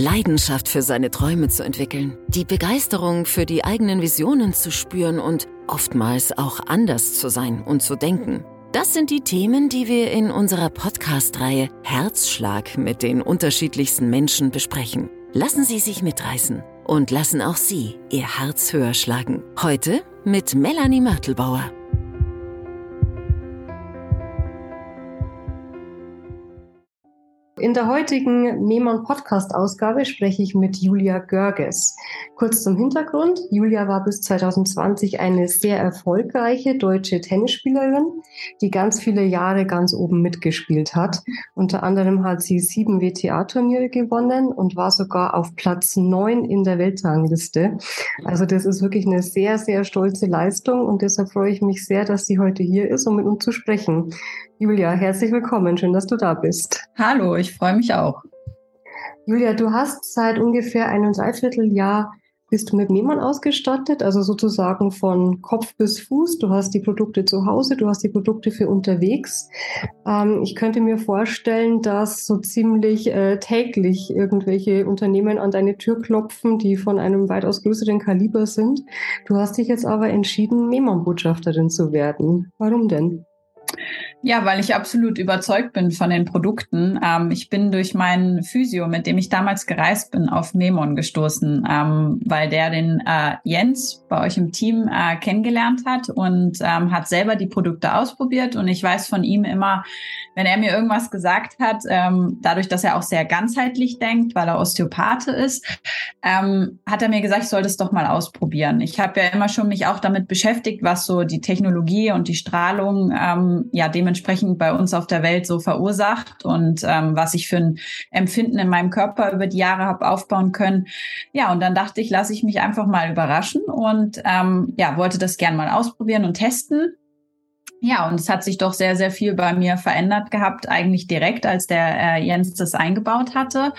Leidenschaft für seine Träume zu entwickeln, die Begeisterung für die eigenen Visionen zu spüren und oftmals auch anders zu sein und zu denken. Das sind die Themen, die wir in unserer Podcast-Reihe Herzschlag mit den unterschiedlichsten Menschen besprechen. Lassen Sie sich mitreißen und lassen auch Sie Ihr Herz höher schlagen. Heute mit Melanie Mörtelbauer. In der heutigen Memon Podcast Ausgabe spreche ich mit Julia Görges. Kurz zum Hintergrund. Julia war bis 2020 eine sehr erfolgreiche deutsche Tennisspielerin, die ganz viele Jahre ganz oben mitgespielt hat. Unter anderem hat sie sieben WTA-Turniere gewonnen und war sogar auf Platz neun in der Weltrangliste. Also das ist wirklich eine sehr, sehr stolze Leistung und deshalb freue ich mich sehr, dass sie heute hier ist, um mit uns zu sprechen. Julia, herzlich willkommen. Schön, dass du da bist. Hallo, ich freue mich auch. Julia, du hast seit ungefähr einem Dreivierteljahr bist du mit Mehmann ausgestattet, also sozusagen von Kopf bis Fuß. Du hast die Produkte zu Hause, du hast die Produkte für unterwegs. Ähm, ich könnte mir vorstellen, dass so ziemlich äh, täglich irgendwelche Unternehmen an deine Tür klopfen, die von einem weitaus größeren Kaliber sind. Du hast dich jetzt aber entschieden, Mehmann-Botschafterin zu werden. Warum denn? Ja, weil ich absolut überzeugt bin von den Produkten. Ähm, ich bin durch meinen Physio, mit dem ich damals gereist bin, auf Memon gestoßen, ähm, weil der den äh, Jens bei euch im Team äh, kennengelernt hat und ähm, hat selber die Produkte ausprobiert. Und ich weiß von ihm immer, wenn er mir irgendwas gesagt hat, ähm, dadurch, dass er auch sehr ganzheitlich denkt, weil er Osteopathe ist, ähm, hat er mir gesagt, ich soll das doch mal ausprobieren. Ich habe ja immer schon mich auch damit beschäftigt, was so die Technologie und die Strahlung ähm, ja dementsprechend bei uns auf der Welt so verursacht und ähm, was ich für ein Empfinden in meinem Körper über die Jahre habe aufbauen können. Ja, und dann dachte ich, lasse ich mich einfach mal überraschen und ähm, ja, wollte das gern mal ausprobieren und testen. Ja, und es hat sich doch sehr, sehr viel bei mir verändert gehabt, eigentlich direkt, als der äh, Jens das eingebaut hatte.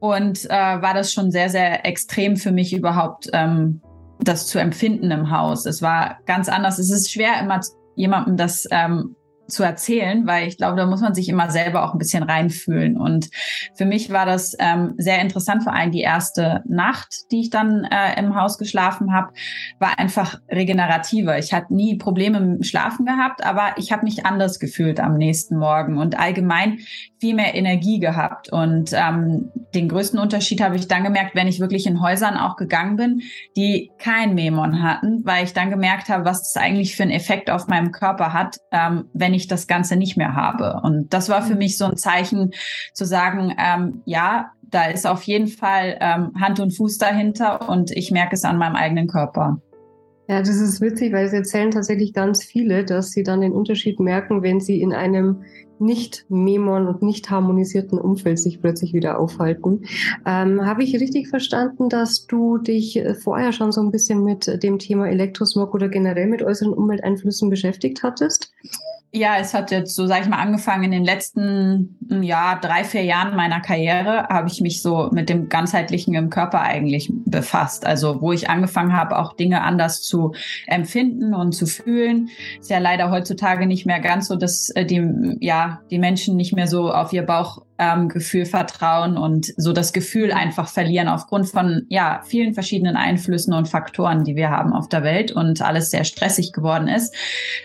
Und äh, war das schon sehr, sehr extrem für mich überhaupt, ähm, das zu empfinden im Haus. Es war ganz anders. Es ist schwer, immer jemandem das ähm, zu erzählen, weil ich glaube, da muss man sich immer selber auch ein bisschen reinfühlen. Und für mich war das ähm, sehr interessant, vor allem die erste Nacht, die ich dann äh, im Haus geschlafen habe, war einfach regenerativer. Ich hatte nie Probleme dem Schlafen gehabt, aber ich habe mich anders gefühlt am nächsten Morgen und allgemein viel mehr Energie gehabt. Und ähm, den größten Unterschied habe ich dann gemerkt, wenn ich wirklich in Häusern auch gegangen bin, die kein Memon hatten, weil ich dann gemerkt habe, was das eigentlich für einen Effekt auf meinem Körper hat, ähm, wenn ich das Ganze nicht mehr habe. Und das war für mhm. mich so ein Zeichen zu sagen, ähm, ja, da ist auf jeden Fall ähm, Hand und Fuß dahinter und ich merke es an meinem eigenen Körper. Ja, das ist witzig, weil es erzählen tatsächlich ganz viele, dass sie dann den Unterschied merken, wenn sie in einem nicht Memon und nicht harmonisierten Umfeld sich plötzlich wieder aufhalten. Ähm, Habe ich richtig verstanden, dass du dich vorher schon so ein bisschen mit dem Thema Elektrosmog oder generell mit äußeren Umwelteinflüssen beschäftigt hattest? Ja, es hat jetzt so, sag ich mal, angefangen in den letzten hm, ja, drei, vier Jahren meiner Karriere habe ich mich so mit dem ganzheitlichen im Körper eigentlich befasst. Also wo ich angefangen habe, auch Dinge anders zu empfinden und zu fühlen. Ist ja leider heutzutage nicht mehr ganz so, dass äh, die, ja, die Menschen nicht mehr so auf ihr Bauch ähm, Gefühl vertrauen und so das Gefühl einfach verlieren aufgrund von ja vielen verschiedenen Einflüssen und Faktoren, die wir haben auf der Welt und alles sehr stressig geworden ist,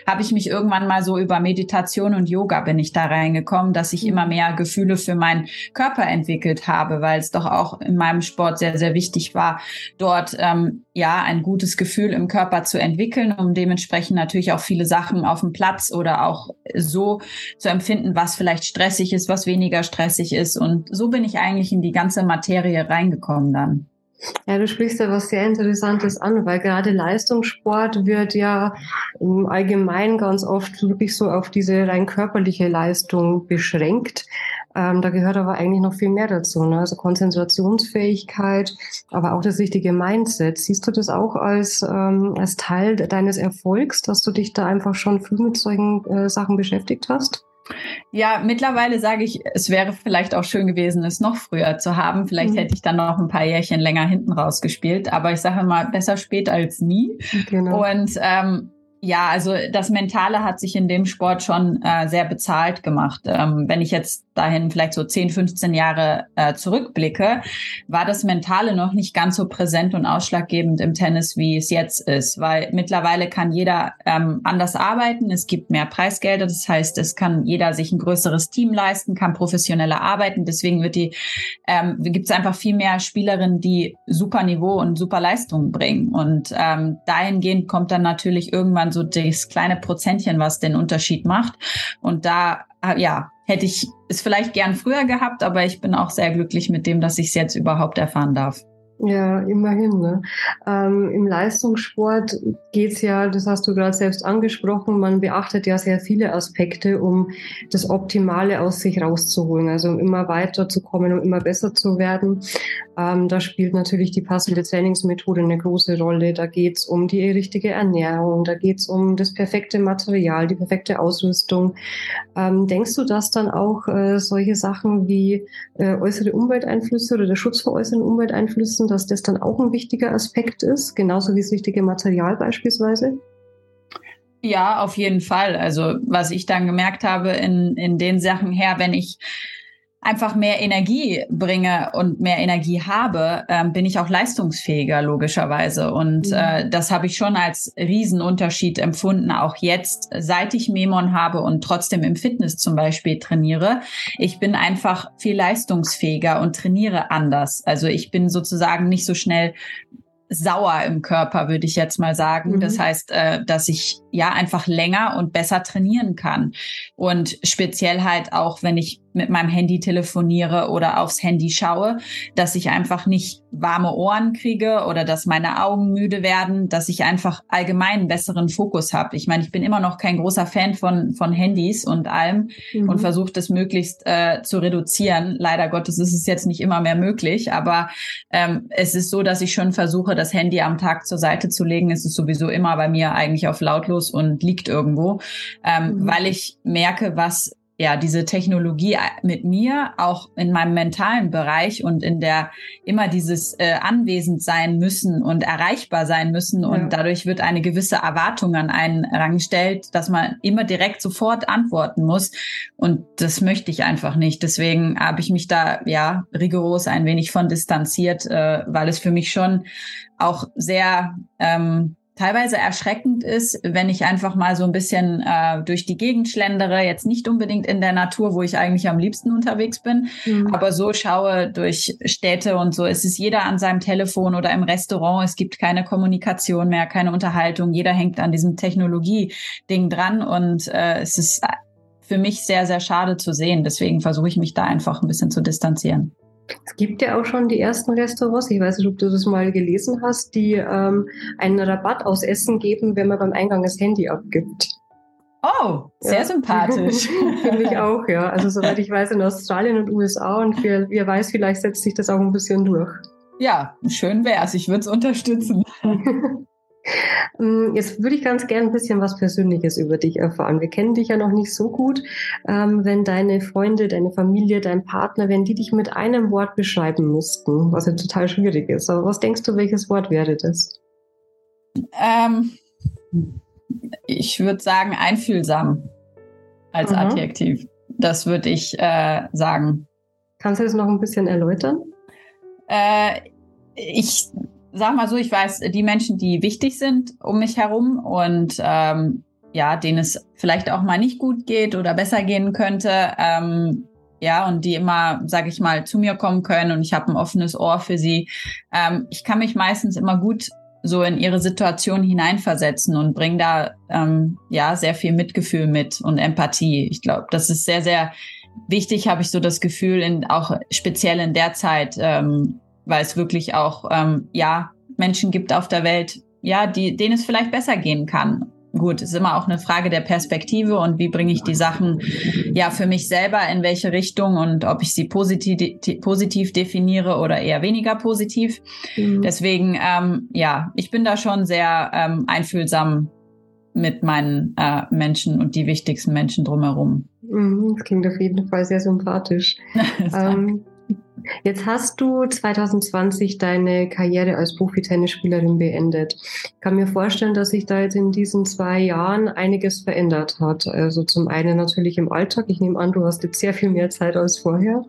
habe ich mich irgendwann mal so über Meditation und Yoga bin ich da reingekommen, dass ich immer mehr Gefühle für meinen Körper entwickelt habe, weil es doch auch in meinem Sport sehr sehr wichtig war, dort ähm, ja ein gutes Gefühl im Körper zu entwickeln, um dementsprechend natürlich auch viele Sachen auf dem Platz oder auch so zu empfinden, was vielleicht stressig ist, was weniger stressig stressig ist. Und so bin ich eigentlich in die ganze Materie reingekommen dann. Ja, du sprichst da was sehr Interessantes an, weil gerade Leistungssport wird ja im Allgemeinen ganz oft wirklich so auf diese rein körperliche Leistung beschränkt. Ähm, da gehört aber eigentlich noch viel mehr dazu, ne? also Konzentrationsfähigkeit, aber auch das richtige Mindset. Siehst du das auch als, ähm, als Teil deines Erfolgs, dass du dich da einfach schon früh mit solchen äh, Sachen beschäftigt hast? Ja, mittlerweile sage ich, es wäre vielleicht auch schön gewesen, es noch früher zu haben. Vielleicht mhm. hätte ich dann noch ein paar Jährchen länger hinten rausgespielt. Aber ich sage mal, besser spät als nie. Genau. Und ähm, Ja, also das Mentale hat sich in dem Sport schon äh, sehr bezahlt gemacht. Ähm, wenn ich jetzt dahin vielleicht so 10, 15 Jahre äh, zurückblicke, war das Mentale noch nicht ganz so präsent und ausschlaggebend im Tennis, wie es jetzt ist. Weil mittlerweile kann jeder ähm, anders arbeiten. Es gibt mehr Preisgelder. Das heißt, es kann jeder sich ein größeres Team leisten, kann professioneller arbeiten. Deswegen wird die, ähm, gibt es einfach viel mehr Spielerinnen, die super Niveau und super Leistungen bringen. Und ähm, dahingehend kommt dann natürlich irgendwann so das kleine Prozentchen, was den Unterschied macht. Und da, äh, ja, hätte ich es vielleicht gern früher gehabt, aber ich bin auch sehr glücklich mit dem, dass ich es jetzt überhaupt erfahren darf. Ja, immerhin. Ne? Ähm, Im Leistungssport geht's ja, das hast du gerade selbst angesprochen, man beachtet ja sehr viele Aspekte, um das Optimale aus sich rauszuholen, also um immer weiter zu kommen, um immer besser zu werden. Ähm, da spielt natürlich die passende Trainingsmethode eine große Rolle. Da geht's um die richtige Ernährung, da geht's um das perfekte Material, die perfekte Ausrüstung. Ähm, denkst du, dass dann auch äh, solche Sachen wie äh, äußere Umwelteinflüsse oder der Schutz vor äußeren Umwelteinflüssen dass das dann auch ein wichtiger Aspekt ist, genauso wie das richtige Material beispielsweise? Ja, auf jeden Fall. Also was ich dann gemerkt habe in, in den Sachen her, wenn ich einfach mehr Energie bringe und mehr Energie habe, ähm, bin ich auch leistungsfähiger logischerweise. Und mhm. äh, das habe ich schon als Riesenunterschied empfunden, auch jetzt, seit ich Memon habe und trotzdem im Fitness zum Beispiel trainiere. Ich bin einfach viel leistungsfähiger und trainiere anders. Also ich bin sozusagen nicht so schnell sauer im Körper, würde ich jetzt mal sagen. Mhm. Das heißt, äh, dass ich ja einfach länger und besser trainieren kann. Und speziell halt auch, wenn ich mit meinem Handy telefoniere oder aufs Handy schaue, dass ich einfach nicht warme Ohren kriege oder dass meine Augen müde werden, dass ich einfach allgemein besseren Fokus habe. Ich meine, ich bin immer noch kein großer Fan von, von Handys und allem mhm. und versuche das möglichst äh, zu reduzieren. Leider Gottes ist es jetzt nicht immer mehr möglich, aber ähm, es ist so, dass ich schon versuche, das Handy am Tag zur Seite zu legen. Es ist sowieso immer bei mir eigentlich auf lautlos und liegt irgendwo, ähm, mhm. weil ich merke, was ja, diese Technologie mit mir auch in meinem mentalen Bereich und in der immer dieses äh, anwesend sein müssen und erreichbar sein müssen und ja. dadurch wird eine gewisse Erwartung an einen rangestellt, dass man immer direkt sofort antworten muss und das möchte ich einfach nicht. Deswegen habe ich mich da ja rigoros ein wenig von distanziert, äh, weil es für mich schon auch sehr ähm, teilweise erschreckend ist, wenn ich einfach mal so ein bisschen äh, durch die Gegend schlendere, jetzt nicht unbedingt in der Natur, wo ich eigentlich am liebsten unterwegs bin, mhm. aber so schaue durch Städte und so. Es ist jeder an seinem Telefon oder im Restaurant. Es gibt keine Kommunikation mehr, keine Unterhaltung. Jeder hängt an diesem Technologie-Ding dran und äh, es ist für mich sehr, sehr schade zu sehen. Deswegen versuche ich mich da einfach ein bisschen zu distanzieren. Es gibt ja auch schon die ersten Restaurants, ich weiß nicht, ob du das mal gelesen hast, die ähm, einen Rabatt aus Essen geben, wenn man beim Eingang das Handy abgibt. Oh, sehr ja. sympathisch. Finde ich auch, ja. Also soweit ich weiß, in Australien und USA und wer, wer weiß, vielleicht setzt sich das auch ein bisschen durch. Ja, schön wär's. Ich würde es unterstützen. Ähm, jetzt würde ich ganz gerne ein bisschen was Persönliches über dich erfahren. Wir kennen dich ja noch nicht so gut. Ähm, wenn deine Freunde, deine Familie, dein Partner, wenn die dich mit einem Wort beschreiben müssten, was ja total schwierig ist, aber was denkst du, welches Wort wäre das? Ähm, ich würde sagen einfühlsam als Aha. Adjektiv. Das würde ich äh, sagen. Kannst du das noch ein bisschen erläutern? Äh, ich sag mal so, ich weiß, die Menschen, die wichtig sind um mich herum und ähm, ja, denen es vielleicht auch mal nicht gut geht oder besser gehen könnte, ähm, ja, und die immer, sage ich mal, zu mir kommen können und ich habe ein offenes Ohr für sie. Ähm, ich kann mich meistens immer gut so in ihre Situation hineinversetzen und bringe da ähm, ja sehr viel Mitgefühl mit und Empathie. Ich glaube, das ist sehr, sehr wichtig, habe ich so das Gefühl, in, auch speziell in der Zeit, ähm, weil es wirklich auch, ähm, ja, Menschen gibt auf der Welt, ja, die, denen es vielleicht besser gehen kann. Gut, es ist immer auch eine Frage der Perspektive und wie bringe ich die Sachen ja für mich selber in welche Richtung und ob ich sie positiv, positiv definiere oder eher weniger positiv. Mhm. Deswegen, ähm, ja, ich bin da schon sehr ähm, einfühlsam mit meinen äh, Menschen und die wichtigsten Menschen drumherum. Mhm, das klingt auf jeden Fall sehr sympathisch. ähm, Jetzt hast du 2020 deine Karriere als Profi-Tennisspielerin beendet. Ich kann mir vorstellen, dass sich da jetzt in diesen zwei Jahren einiges verändert hat. Also zum einen natürlich im Alltag. Ich nehme an, du hast jetzt sehr viel mehr Zeit als vorher.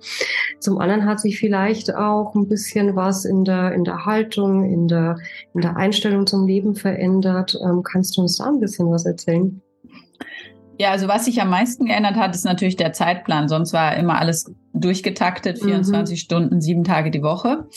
Zum anderen hat sich vielleicht auch ein bisschen was in der, in der Haltung, in der, in der Einstellung zum Leben verändert. Ähm, kannst du uns da ein bisschen was erzählen? Ja, also was sich am meisten geändert hat, ist natürlich der Zeitplan. Sonst war immer alles durchgetaktet, 24 mhm. Stunden, sieben Tage die Woche.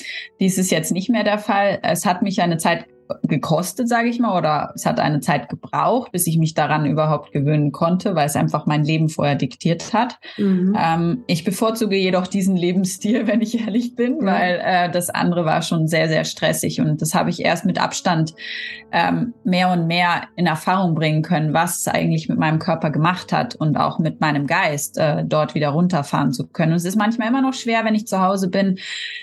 Dies ist jetzt nicht mehr der Fall. Es hat mich eine Zeit gekostet, sage ich mal, oder es hat eine Zeit gebraucht, bis ich mich daran überhaupt gewöhnen konnte, weil es einfach mein Leben vorher diktiert hat. Mhm. Ähm, ich bevorzuge jedoch diesen Lebensstil, wenn ich ehrlich bin, mhm. weil äh, das andere war schon sehr, sehr stressig und das habe ich erst mit Abstand ähm, mehr und mehr in Erfahrung bringen können, was es eigentlich mit meinem Körper gemacht hat und auch mit meinem Geist äh, dort wieder runterfahren zu können. Und es ist manchmal immer noch schwer, wenn ich zu Hause bin,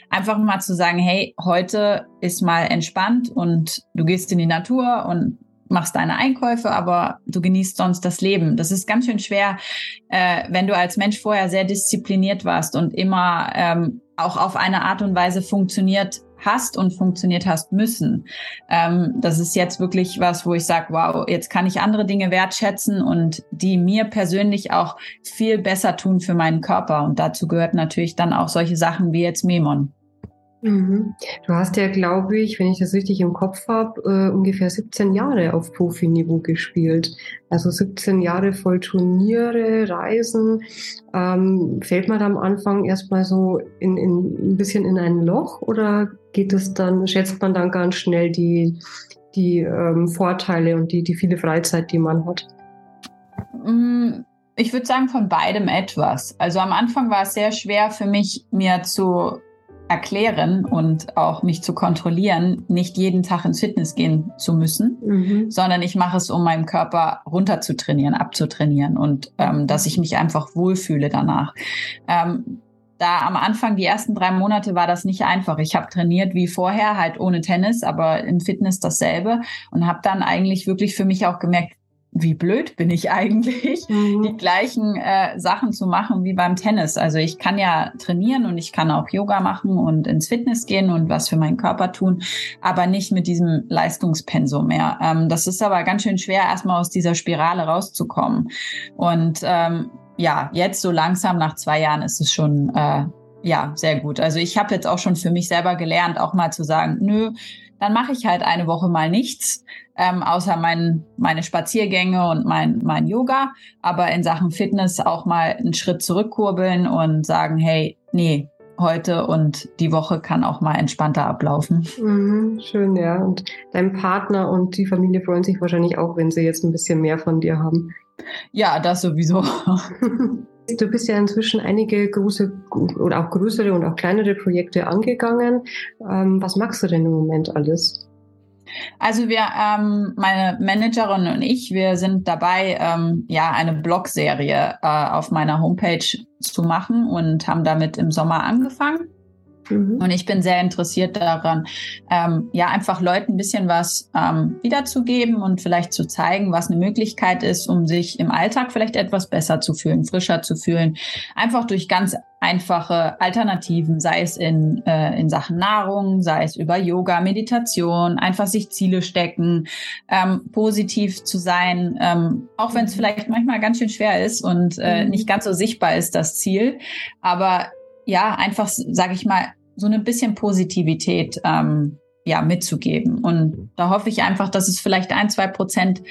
einfach mal zu sagen, hey, heute ist mal entspannt und du gehst in die Natur und machst deine Einkäufe, aber du genießt sonst das Leben. Das ist ganz schön schwer, äh, wenn du als Mensch vorher sehr diszipliniert warst und immer ähm, auch auf eine Art und Weise funktioniert hast und funktioniert hast müssen. Ähm, das ist jetzt wirklich was, wo ich sage, wow, jetzt kann ich andere Dinge wertschätzen und die mir persönlich auch viel besser tun für meinen Körper. Und dazu gehört natürlich dann auch solche Sachen wie jetzt Memon. Mhm. Du hast ja, glaube ich, wenn ich das richtig im Kopf habe, äh, ungefähr 17 Jahre auf Profiniveau gespielt. Also 17 Jahre voll Turniere, Reisen. Ähm, fällt man am Anfang erstmal so in, in, ein bisschen in ein Loch oder geht es dann, schätzt man dann ganz schnell die, die ähm, Vorteile und die, die viele Freizeit, die man hat? Mm, ich würde sagen, von beidem etwas. Also am Anfang war es sehr schwer für mich, mir zu erklären und auch mich zu kontrollieren, nicht jeden Tag ins Fitness gehen zu müssen, mhm. sondern ich mache es, um meinen Körper runterzutrainieren, abzutrainieren und ähm, dass ich mich einfach wohlfühle danach. Ähm, da am Anfang, die ersten drei Monate, war das nicht einfach. Ich habe trainiert wie vorher, halt ohne Tennis, aber im Fitness dasselbe und habe dann eigentlich wirklich für mich auch gemerkt, wie blöd bin ich eigentlich, mhm. die gleichen äh, Sachen zu machen wie beim Tennis. Also ich kann ja trainieren und ich kann auch Yoga machen und ins Fitness gehen und was für meinen Körper tun, aber nicht mit diesem Leistungspensum mehr. Ähm, das ist aber ganz schön schwer, erstmal aus dieser Spirale rauszukommen. Und ähm, ja, jetzt so langsam nach zwei Jahren ist es schon äh, ja sehr gut. Also ich habe jetzt auch schon für mich selber gelernt, auch mal zu sagen, nö, dann mache ich halt eine Woche mal nichts, ähm, außer mein, meine Spaziergänge und mein, mein Yoga. Aber in Sachen Fitness auch mal einen Schritt zurückkurbeln und sagen, hey, nee, heute und die Woche kann auch mal entspannter ablaufen. Mhm, schön, ja. Und dein Partner und die Familie freuen sich wahrscheinlich auch, wenn sie jetzt ein bisschen mehr von dir haben. Ja, das sowieso. Du bist ja inzwischen einige große oder auch größere und auch kleinere Projekte angegangen. Ähm, was machst du denn im Moment alles? Also wir, ähm, meine Managerin und ich, wir sind dabei, ähm, ja, eine Blogserie äh, auf meiner Homepage zu machen und haben damit im Sommer angefangen. Mhm. Und ich bin sehr interessiert daran, ähm, ja, einfach Leuten ein bisschen was ähm, wiederzugeben und vielleicht zu zeigen, was eine Möglichkeit ist, um sich im Alltag vielleicht etwas besser zu fühlen, frischer zu fühlen. Einfach durch ganz einfache Alternativen, sei es in, äh, in Sachen Nahrung, sei es über Yoga, Meditation, einfach sich Ziele stecken, ähm, positiv zu sein, ähm, auch wenn es mhm. vielleicht manchmal ganz schön schwer ist und äh, mhm. nicht ganz so sichtbar ist, das Ziel. Aber ja, einfach, sage ich mal, so ein bisschen Positivität ähm, ja mitzugeben. Und da hoffe ich einfach, dass es vielleicht ein, zwei Prozent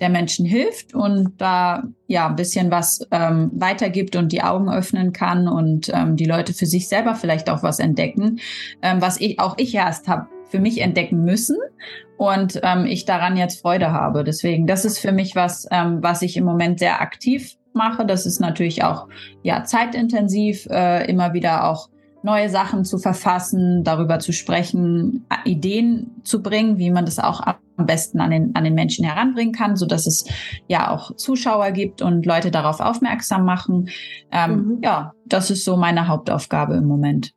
der Menschen hilft und da ja ein bisschen was ähm, weitergibt und die Augen öffnen kann und ähm, die Leute für sich selber vielleicht auch was entdecken, ähm, was ich auch ich erst habe für mich entdecken müssen und ähm, ich daran jetzt Freude habe. Deswegen, das ist für mich was, ähm, was ich im Moment sehr aktiv mache. Das ist natürlich auch ja zeitintensiv, äh, immer wieder auch neue Sachen zu verfassen, darüber zu sprechen, Ideen zu bringen, wie man das auch am besten an den, an den Menschen heranbringen kann, so dass es ja auch Zuschauer gibt und Leute darauf aufmerksam machen. Ähm, mhm. Ja, das ist so meine Hauptaufgabe im Moment.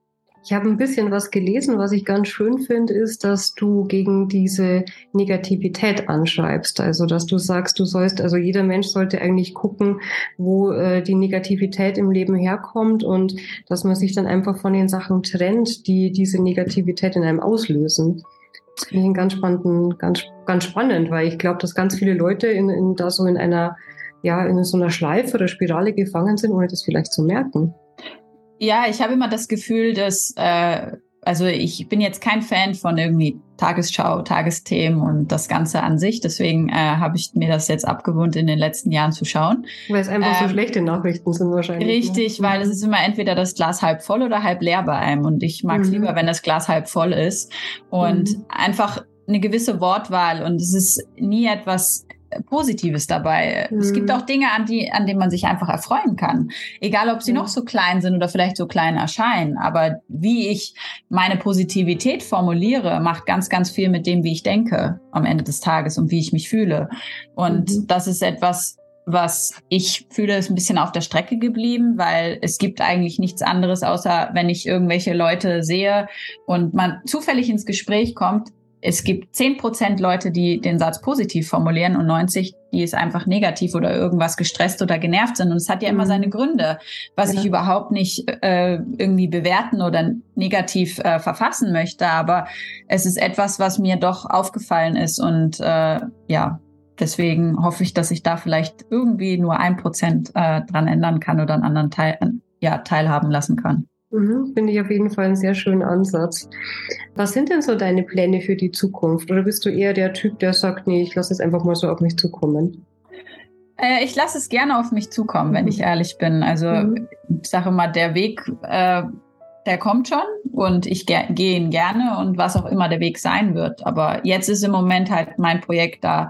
Ich habe ein bisschen was gelesen, was ich ganz schön finde, ist, dass du gegen diese Negativität anschreibst. Also, dass du sagst, du sollst, also jeder Mensch sollte eigentlich gucken, wo äh, die Negativität im Leben herkommt und dass man sich dann einfach von den Sachen trennt, die diese Negativität in einem auslösen. Das finde ich ganz spannend, ganz, ganz spannend, weil ich glaube, dass ganz viele Leute in, in da so in einer, ja, in so einer Schleife oder Spirale gefangen sind, ohne das vielleicht zu merken. Ja, ich habe immer das Gefühl, dass, äh, also ich bin jetzt kein Fan von irgendwie Tagesschau, Tagesthemen und das Ganze an sich. Deswegen äh, habe ich mir das jetzt abgewohnt, in den letzten Jahren zu schauen. Weil es einfach ähm, so schlechte Nachrichten sind wahrscheinlich. Ne? Richtig, ne? weil es ist immer entweder das Glas halb voll oder halb leer bei einem. Und ich mag es mhm. lieber, wenn das Glas halb voll ist. Und mhm. einfach eine gewisse Wortwahl und es ist nie etwas Positives dabei. Mhm. Es gibt mhm. auch Dinge, an, die, an denen man sich einfach erfreuen kann. Egal, ob sie mhm. noch so klein sind oder vielleicht so klein erscheinen. Aber wie ich meine Positivität formuliere, macht ganz, ganz viel mit dem, wie ich denke am Ende des Tages und wie ich mich fühle. Und mhm. das ist etwas, was ich fühle, ist ein bisschen auf der Strecke geblieben, weil es gibt eigentlich nichts anderes, außer wenn ich irgendwelche Leute sehe und man zufällig ins Gespräch kommt, es gibt zehn Prozent Leute, die den Satz positiv formulieren und 90, die es einfach negativ oder irgendwas gestresst oder genervt sind. Und es hat ja immer mhm. seine Gründe, was ja. ich überhaupt nicht äh, irgendwie bewerten oder negativ äh, verfassen möchte. Aber es ist etwas, was mir doch aufgefallen ist. Und äh, ja, deswegen hoffe ich, dass ich da vielleicht irgendwie nur ein Prozent äh, dran ändern kann oder einen anderen Teil, ja, teilhaben lassen kann. Mhm, Finde ich auf jeden Fall einen sehr schönen Ansatz. Was sind denn so deine Pläne für die Zukunft? Oder bist du eher der Typ, der sagt, nee, ich lasse es einfach mal so auf mich zukommen? Äh, ich lasse es gerne auf mich zukommen, mhm. wenn ich ehrlich bin. Also mhm. ich sage mal, der Weg äh, der kommt schon und ich ge gehe ihn gerne und was auch immer der Weg sein wird. Aber jetzt ist im Moment halt mein Projekt da,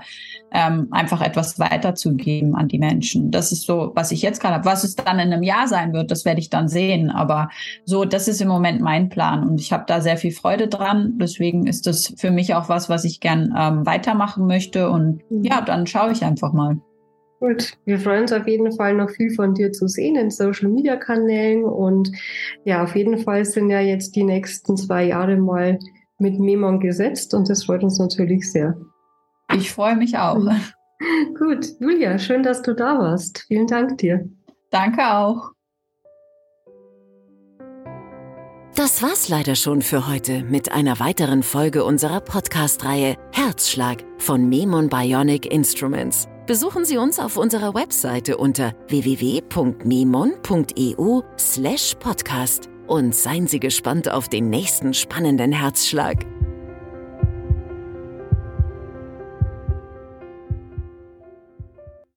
ähm, einfach etwas weiterzugeben an die Menschen. Das ist so, was ich jetzt gerade habe. Was es dann in einem Jahr sein wird, das werde ich dann sehen. Aber so, das ist im Moment mein Plan und ich habe da sehr viel Freude dran. Deswegen ist das für mich auch was, was ich gern ähm, weitermachen möchte. Und mhm. ja, dann schaue ich einfach mal. Gut, wir freuen uns auf jeden Fall noch viel von dir zu sehen in Social Media Kanälen und ja, auf jeden Fall sind ja jetzt die nächsten zwei Jahre mal mit Memon gesetzt und das freut uns natürlich sehr. Ich freue mich auch. Gut, Julia, schön, dass du da warst. Vielen Dank dir. Danke auch. Das war's leider schon für heute mit einer weiteren Folge unserer Podcast-Reihe Herzschlag von Memon Bionic Instruments. Besuchen Sie uns auf unserer Webseite unter www.memon.eu/podcast und seien Sie gespannt auf den nächsten spannenden Herzschlag.